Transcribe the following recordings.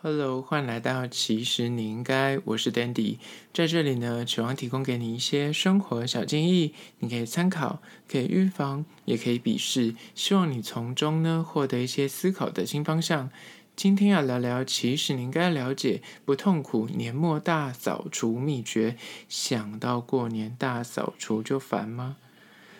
Hello，欢迎来到其实你应该，我是 Dandy，在这里呢，希望提供给你一些生活小建议，你可以参考，可以预防，也可以鄙视，希望你从中呢获得一些思考的新方向。今天要聊聊，其实你应该了解不痛苦年末大扫除秘诀，想到过年大扫除就烦吗？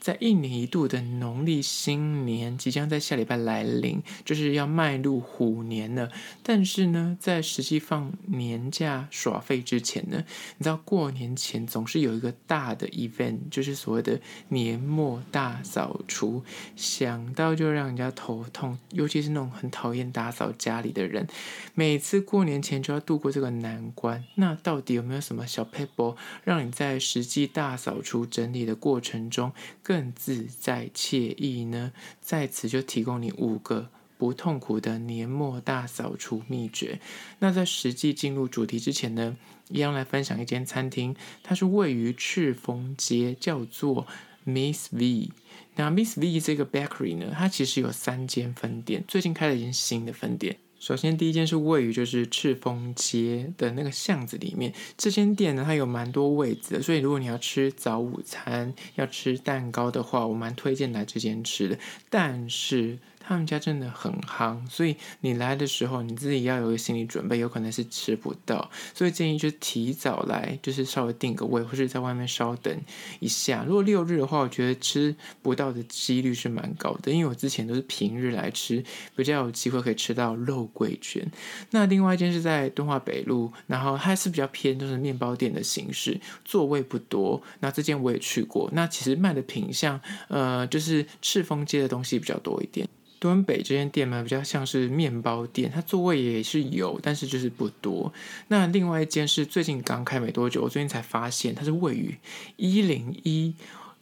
在一年一度的农历新年即将在下礼拜来临，就是要迈入虎年了。但是呢，在实际放年假耍废之前呢，你知道过年前总是有一个大的 event，就是所谓的年末大扫除。想到就让人家头痛，尤其是那种很讨厌打扫家里的人，每次过年前就要度过这个难关。那到底有没有什么小 paper，让你在实际大扫除整理的过程中，更自在惬意呢？在此就提供你五个不痛苦的年末大扫除秘诀。那在实际进入主题之前呢，一样来分享一间餐厅，它是位于赤峰街，叫做 Miss V。那 Miss V 这个 bakery 呢，它其实有三间分店，最近开了一间新的分店。首先，第一间是位于就是赤峰街的那个巷子里面。这间店呢，它有蛮多位置的，所以如果你要吃早午餐、要吃蛋糕的话，我蛮推荐来这间吃的。但是，他们家真的很夯，所以你来的时候你自己要有个心理准备，有可能是吃不到，所以建议就提早来，就是稍微定个位，或者在外面稍等一下。如果六日的话，我觉得吃不到的几率是蛮高的，因为我之前都是平日来吃，比较有机会可以吃到肉桂卷。那另外一间是在敦化北路，然后它是比较偏就是面包店的形式，座位不多。那这间我也去过，那其实卖的品相，呃，就是赤峰街的东西比较多一点。敦北这间店嘛，比较像是面包店，它座位也是有，但是就是不多。那另外一间是最近刚开没多久，我最近才发现它是位于一零一。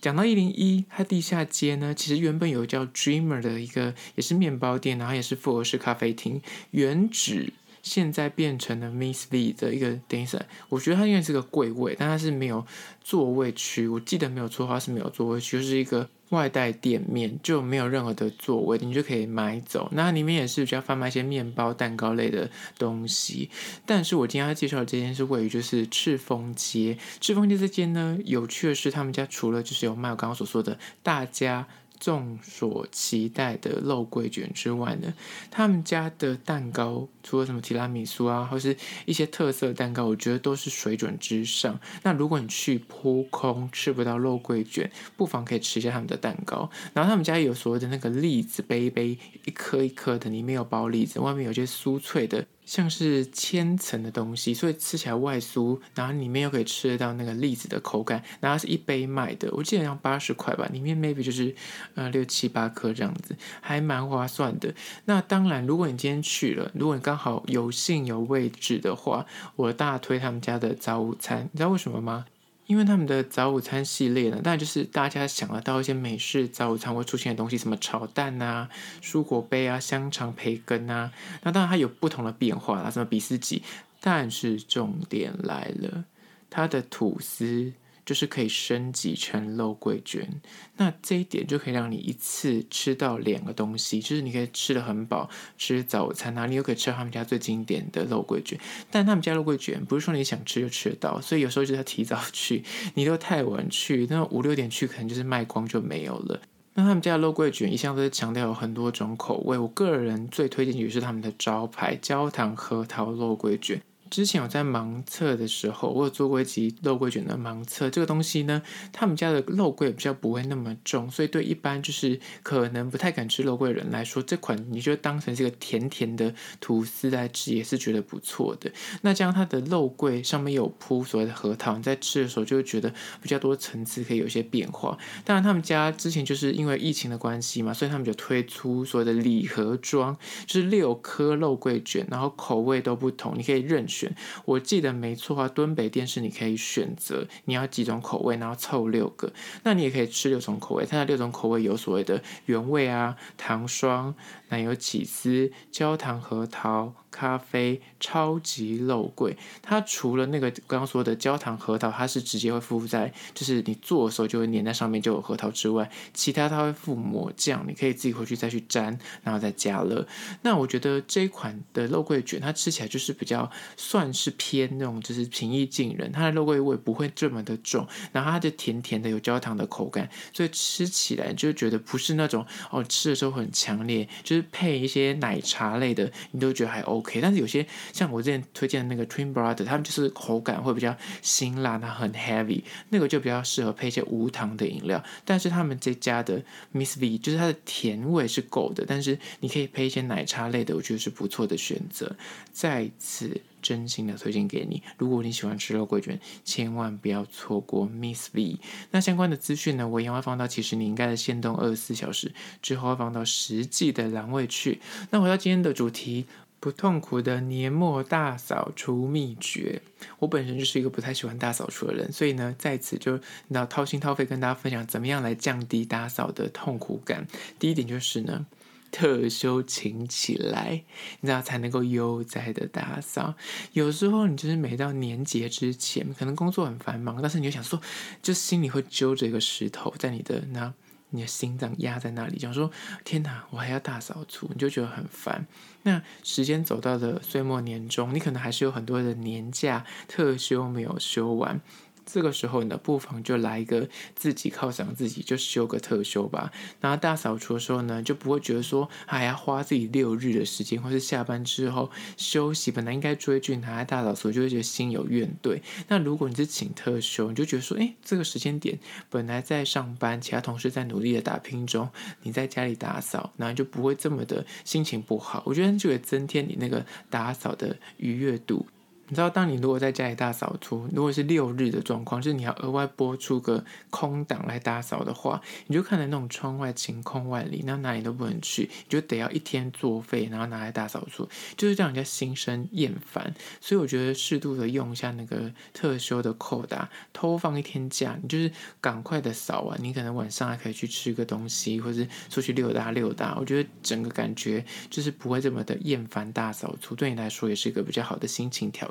讲到一零一，它地下街呢，其实原本有叫 Dreamer 的一个，也是面包店，然后也是复合式咖啡厅，原址现在变成了 Miss V 的一个，等一下，我觉得它应该是个柜位，但它是没有座位区，我记得没有错的话是没有座位区，就是一个。外带店面就没有任何的座位，你就可以买走。那里面也是比较贩卖一些面包、蛋糕类的东西。但是我今天要介绍的这间是位于就是赤峰街。赤峰街这间呢，有趣的是他们家除了就是有卖我刚刚所说的大家。众所期待的肉桂卷之外呢，他们家的蛋糕除了什么提拉米苏啊，或是一些特色蛋糕，我觉得都是水准之上。那如果你去扑空吃不到肉桂卷，不妨可以吃一下他们的蛋糕。然后他们家有所谓的那个栗子杯杯，一颗一颗的，里面有包栗子，外面有些酥脆的。像是千层的东西，所以吃起来外酥，然后里面又可以吃得到那个栗子的口感，然后是一杯卖的，我记得像八十块吧，里面 maybe 就是呃六七八颗这样子，还蛮划算的。那当然，如果你今天去了，如果你刚好有幸有位置的话，我大推他们家的早午餐，你知道为什么吗？因为他们的早午餐系列呢，当然就是大家想得到一些美式早午餐会出现的东西，什么炒蛋啊、蔬果杯啊、香肠、培根啊，那当然它有不同的变化啦，什么比斯吉，但是重点来了，它的吐司。就是可以升级成肉桂卷，那这一点就可以让你一次吃到两个东西，就是你可以吃得很饱，吃早餐啊，你又可以吃到他们家最经典的肉桂卷。但他们家肉桂卷不是说你想吃就吃得到，所以有时候就要提早去，你都太晚去，那五六点去可能就是卖光就没有了。那他们家的肉桂卷一向都是强调有很多种口味，我个人最推荐的就是他们的招牌焦糖核桃肉桂卷。之前我在盲测的时候，我有做过一集肉桂卷的盲测。这个东西呢，他们家的肉桂比较不会那么重，所以对一般就是可能不太敢吃肉桂的人来说，这款你就当成是个甜甜的吐司来吃，也是觉得不错的。那这样它的肉桂上面有铺所谓的核桃，你在吃的时候就会觉得比较多层次，可以有一些变化。当然，他们家之前就是因为疫情的关系嘛，所以他们就推出所谓的礼盒装，就是六颗肉桂卷，然后口味都不同，你可以任选。我记得没错啊，敦北店是你可以选择你要几种口味，然后凑六个。那你也可以吃六种口味，它的六种口味有所谓的原味啊、糖霜、奶油起司、焦糖核桃。咖啡超级肉桂，它除了那个刚刚说的焦糖核桃，它是直接会附在，就是你做的时候就会粘在上面就有核桃之外，其他它会附抹酱，你可以自己回去再去沾，然后再加热。那我觉得这一款的肉桂卷，它吃起来就是比较算是偏那种，就是平易近人，它的肉桂味不会这么的重，然后它就甜甜的有焦糖的口感，所以吃起来就觉得不是那种哦吃的时候很强烈，就是配一些奶茶类的，你都觉得还 OK。OK，但是有些像我之前推荐的那个 Twin Brother，他们就是口感会比较辛辣，它很 heavy，那个就比较适合配一些无糖的饮料。但是他们这家的 Miss V，就是它的甜味是够的，但是你可以配一些奶茶类的，我觉得是不错的选择。再次真心的推荐给你，如果你喜欢吃肉桂卷，千万不要错过 Miss V。那相关的资讯呢，我一样会放到其实你应该的限动二十四小时之后，会放到实际的栏位去。那回到今天的主题。不痛苦的年末大扫除秘诀。我本身就是一个不太喜欢大扫除的人，所以呢，在此就你知道掏心掏肺跟大家分享怎么样来降低打扫的痛苦感。第一点就是呢，特休请起来，你知道才能够悠哉的打扫。有时候你就是每到年节之前，可能工作很繁忙，但是你就想说，就心里会揪着一个石头在你的那。你的心脏压在那里，讲说天哪，我还要大扫除，你就觉得很烦。那时间走到了岁末年终，你可能还是有很多的年假特休没有休完。这个时候呢，不妨就来一个自己犒赏自己，就休个特休吧。然后大扫除的时候呢，就不会觉得说还要花自己六日的时间，或是下班之后休息，本来应该追剧，拿来大扫除，就会觉得心有怨怼。那如果你是请特休，你就觉得说，哎，这个时间点本来在上班，其他同事在努力的打拼中，你在家里打扫，然后就不会这么的心情不好。我觉得就会增添你那个打扫的愉悦度。你知道，当你如果在家里大扫除，如果是六日的状况，就是你要额外拨出个空档来打扫的话，你就看着那种窗外晴空万里，那哪里都不能去，你就得要一天作废，然后拿来大扫除，就是让人家心生厌烦。所以我觉得适度的用一下那个特休的扣打，偷放一天假，你就是赶快的扫完，你可能晚上还可以去吃个东西，或是出去溜达溜达。我觉得整个感觉就是不会这么的厌烦大扫除，对你来说也是一个比较好的心情调。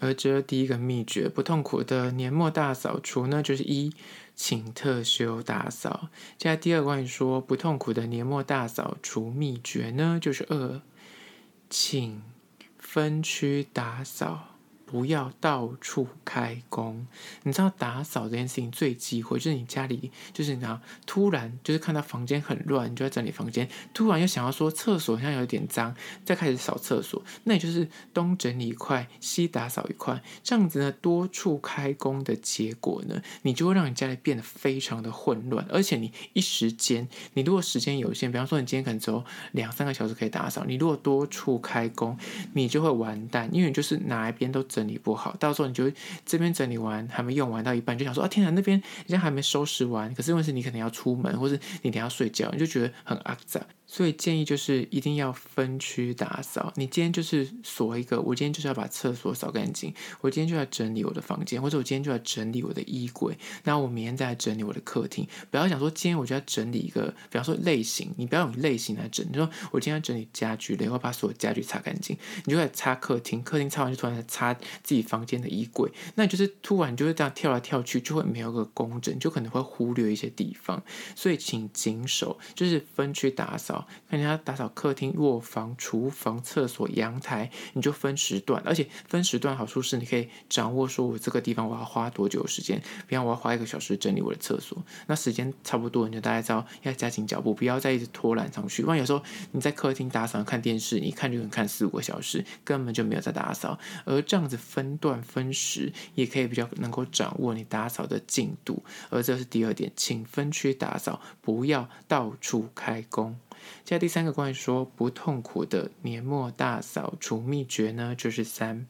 而这第一个秘诀，不痛苦的年末大扫除呢，就是一，请特休打扫。接下来第二关于说不痛苦的年末大扫除秘诀呢，就是二，请分区打扫。不要到处开工，你知道打扫这件事情最忌讳，就是你家里就是你知道突然就是看到房间很乱，你就在整理房间，突然又想要说厕所好像有点脏，再开始扫厕所，那也就是东整理一块，西打扫一块，这样子呢多处开工的结果呢，你就会让你家里变得非常的混乱，而且你一时间，你如果时间有限，比方说你今天可能只有两三个小时可以打扫，你如果多处开工，你就会完蛋，因为你就是哪一边都。整理不好，到时候你就这边整理完还没用完到一半，就想说啊，天哪，那边人家还没收拾完，可是问题是你可能要出门，或是你等下睡觉，你就觉得很肮脏。所以建议就是一定要分区打扫。你今天就是锁一个，我今天就是要把厕所扫干净，我今天就要整理我的房间，或者我今天就要整理我的衣柜，然后我明天再来整理我的客厅。不要想说今天我就要整理一个，比方说类型，你不要用类型来整。你说我今天要整理家具然后把所有家具擦干净，你就开始擦客厅，客厅擦完就突然擦自己房间的衣柜，那你就是突然就是这样跳来跳去，就会没有个工整，就可能会忽略一些地方。所以请谨守，就是分区打扫。看人家打扫客厅、卧房、厨房、厕所、阳台，你就分时段，而且分时段好处是你可以掌握说，我这个地方我要花多久时间。比方我要花一个小时整理我的厕所，那时间差不多，你就大概知道要加紧脚步，不要再一直拖懒上去。不然有时候你在客厅打扫看电视，你看就能看四五个小时，根本就没有在打扫。而这样子分段分时，也可以比较能够掌握你打扫的进度。而这是第二点，请分区打扫，不要到处开工。接下第三个关于说不痛苦的年末大扫除秘诀呢，就是三。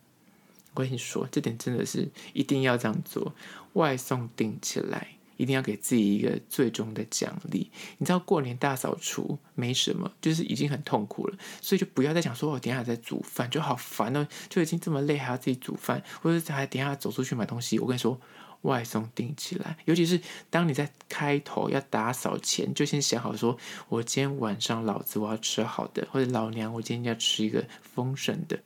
我跟你说，这点真的是一定要这样做，外送订起来，一定要给自己一个最终的奖励。你知道过年大扫除没什么，就是已经很痛苦了，所以就不要再想说我等下在煮饭就好烦哦，就已经这么累还要自己煮饭，或者还等下走出去买东西。我跟你说，外送订起来，尤其是当你在开头要打扫前，就先想好说，我今天晚上老子我要吃好的，或者老娘我今天要吃一个丰盛的。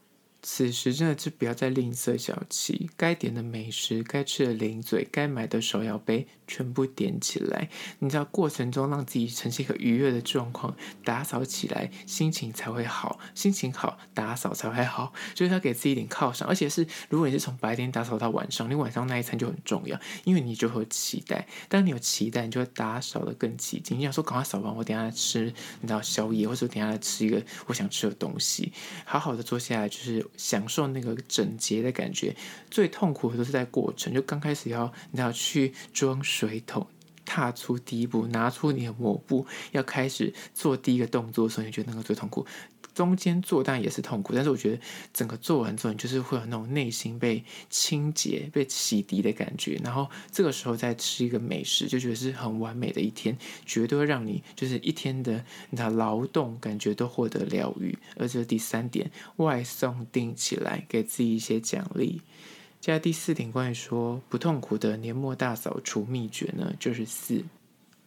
此时真的就不要再吝啬小气，该点的美食、该吃的零嘴、该买的手摇杯，全部点起来。你知道过程中让自己呈现一个愉悦的状况，打扫起来心情才会好，心情好打扫才会好。就是要给自己一点犒赏，而且是如果你是从白天打扫到晚上，你晚上那一餐就很重要，因为你就会有期待。当你有期待，你就会打扫的更起劲。你想说赶快扫完，我等下来吃，你知道宵夜，或者等下来吃一个我想吃的东西，好好的坐下来就是。享受那个整洁的感觉，最痛苦的都是在过程。就刚开始要你要去装水桶，踏出第一步，拿出你的抹布，要开始做第一个动作所以，你觉得那个最痛苦。中间做当然也是痛苦，但是我觉得整个做完之后，你就是会有那种内心被清洁、被洗涤的感觉。然后这个时候再吃一个美食，就觉得是很完美的一天，绝对会让你就是一天的你的劳动感觉都获得疗愈。而这是第三点，外送定起来，给自己一些奖励。接下来第四点，关于说不痛苦的年末大扫除秘诀呢，就是四。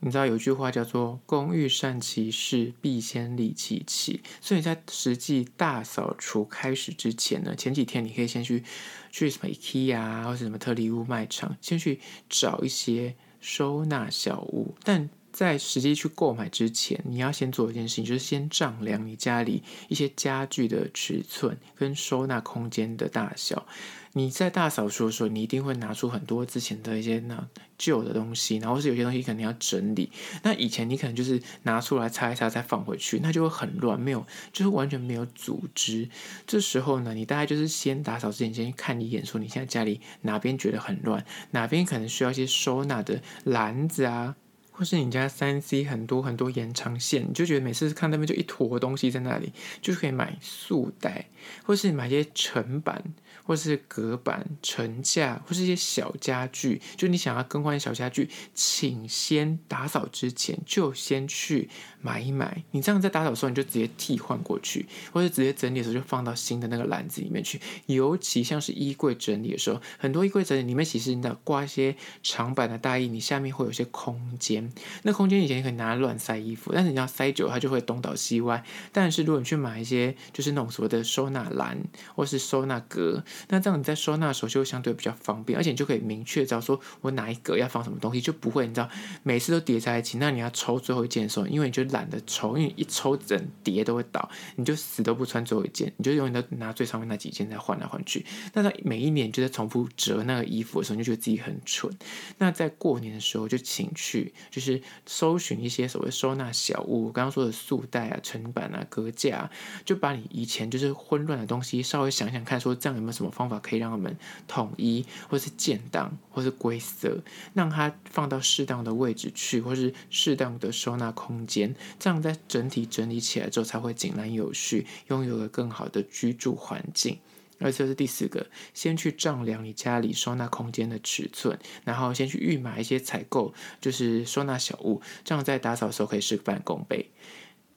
你知道有句话叫做“工欲善其事，必先利其器”，所以在实际大扫除开始之前呢，前几天你可以先去去什么 IKEA 啊，或者什么特丽屋卖场，先去找一些收纳小物。但在实际去购买之前，你要先做一件事情，就是先丈量你家里一些家具的尺寸跟收纳空间的大小。你在大扫除的时候，你一定会拿出很多之前的一些那旧的东西，然后是有些东西可能要整理。那以前你可能就是拿出来擦一擦再放回去，那就会很乱，没有就是完全没有组织。这时候呢，你大概就是先打扫之前先看一眼，说你现在家里哪边觉得很乱，哪边可能需要一些收纳的篮子啊，或是你家三 C 很多很多延长线，你就觉得每次看那边就一坨东西在那里，就可以买束带，或是买些层板。或是隔板、层架，或是一些小家具，就你想要更换小家具，请先打扫之前就先去买一买。你这样在打扫的时候，你就直接替换过去，或者直接整理的时候就放到新的那个篮子里面去。尤其像是衣柜整理的时候，很多衣柜整理里面其实你要挂一些长版的大衣，你下面会有些空间。那空间以前你可以拿来乱塞衣服，但是你要塞久，它就会东倒西歪。但是如果你去买一些就是那种所谓的收纳篮，或是收纳格。那这样你在收纳的时候就会相对比较方便，而且你就可以明确知道说我哪一格要放什么东西，就不会你知道每次都叠在一起。那你要抽最后一件的时候，因为你就懒得抽，因为一抽整叠都会倒，你就死都不穿最后一件，你就永远都拿最上面那几件再换来换去。那在每一年就在重复折那个衣服的时候，你就觉得自己很蠢。那在过年的时候就请去就是搜寻一些所谓收纳小物，我刚刚说的束带啊、层板啊、格架，就把你以前就是混乱的东西稍微想想看，说这样有没有什么。方法可以让他们统一，或是建档，或是归色，让它放到适当的位置去，或是适当的收纳空间，这样在整体整理起来之后才会井然有序，拥有了更好的居住环境。而这是第四个，先去丈量你家里收纳空间的尺寸，然后先去预买一些采购，就是收纳小物，这样在打扫的时候可以事半功倍。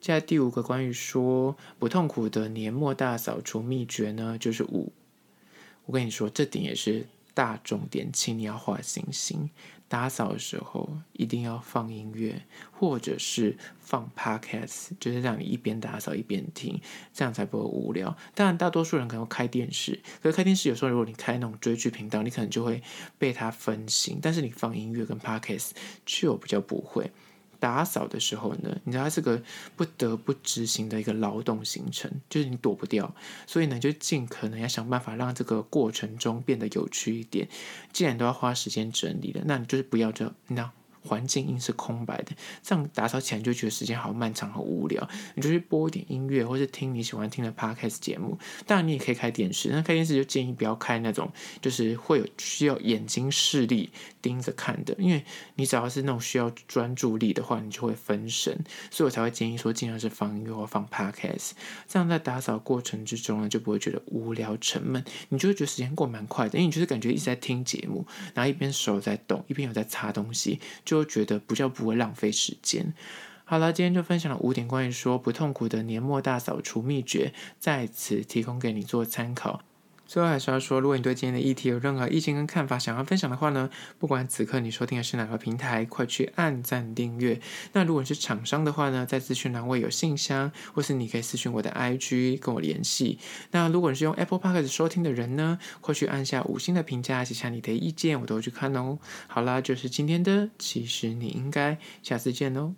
接下来第五个关于说不痛苦的年末大扫除秘诀呢，就是五。我跟你说，这点也是大重点，请你要画星星。打扫的时候一定要放音乐，或者是放 podcast，就是让你一边打扫一边听，这样才不会无聊。当然，大多数人可能开电视，可是开电视有时候如果你开那种追剧频道，你可能就会被它分心。但是你放音乐跟 podcast 就比较不会。打扫的时候呢，你知道它是个不得不执行的一个劳动行程，就是你躲不掉，所以呢，就尽可能要想办法让这个过程中变得有趣一点。既然都要花时间整理了，那你就是不要就你知道环境音是空白的，这样打扫起来就觉得时间好漫长、好无聊。你就去播一点音乐，或是听你喜欢听的 podcast 节目。当然，你也可以开电视，那开电视就建议不要开那种就是会有需要眼睛视力盯着看的，因为你只要是那种需要专注力的话，你就会分神。所以我才会建议说，尽量是放音乐或放 podcast，这样在打扫过程之中呢，就不会觉得无聊沉闷，你就会觉得时间过蛮快的，因为你就是感觉一直在听节目，然后一边手在动，一边有在擦东西，就觉得不叫不会浪费时间。好了，今天就分享了五点关于说不痛苦的年末大扫除秘诀，在此提供给你做参考。最后还是要说，如果你对今天的议题有任何意见跟看法，想要分享的话呢，不管此刻你收听的是哪个平台，快去按赞订阅。那如果你是厂商的话呢，在资讯栏位有信箱，或是你可以私讯我的 IG 跟我联系。那如果你是用 Apple Podcast 收听的人呢，快去按下五星的评价，写下你的意见，我都会去看哦。好啦，就是今天的，其实你应该下次见哦。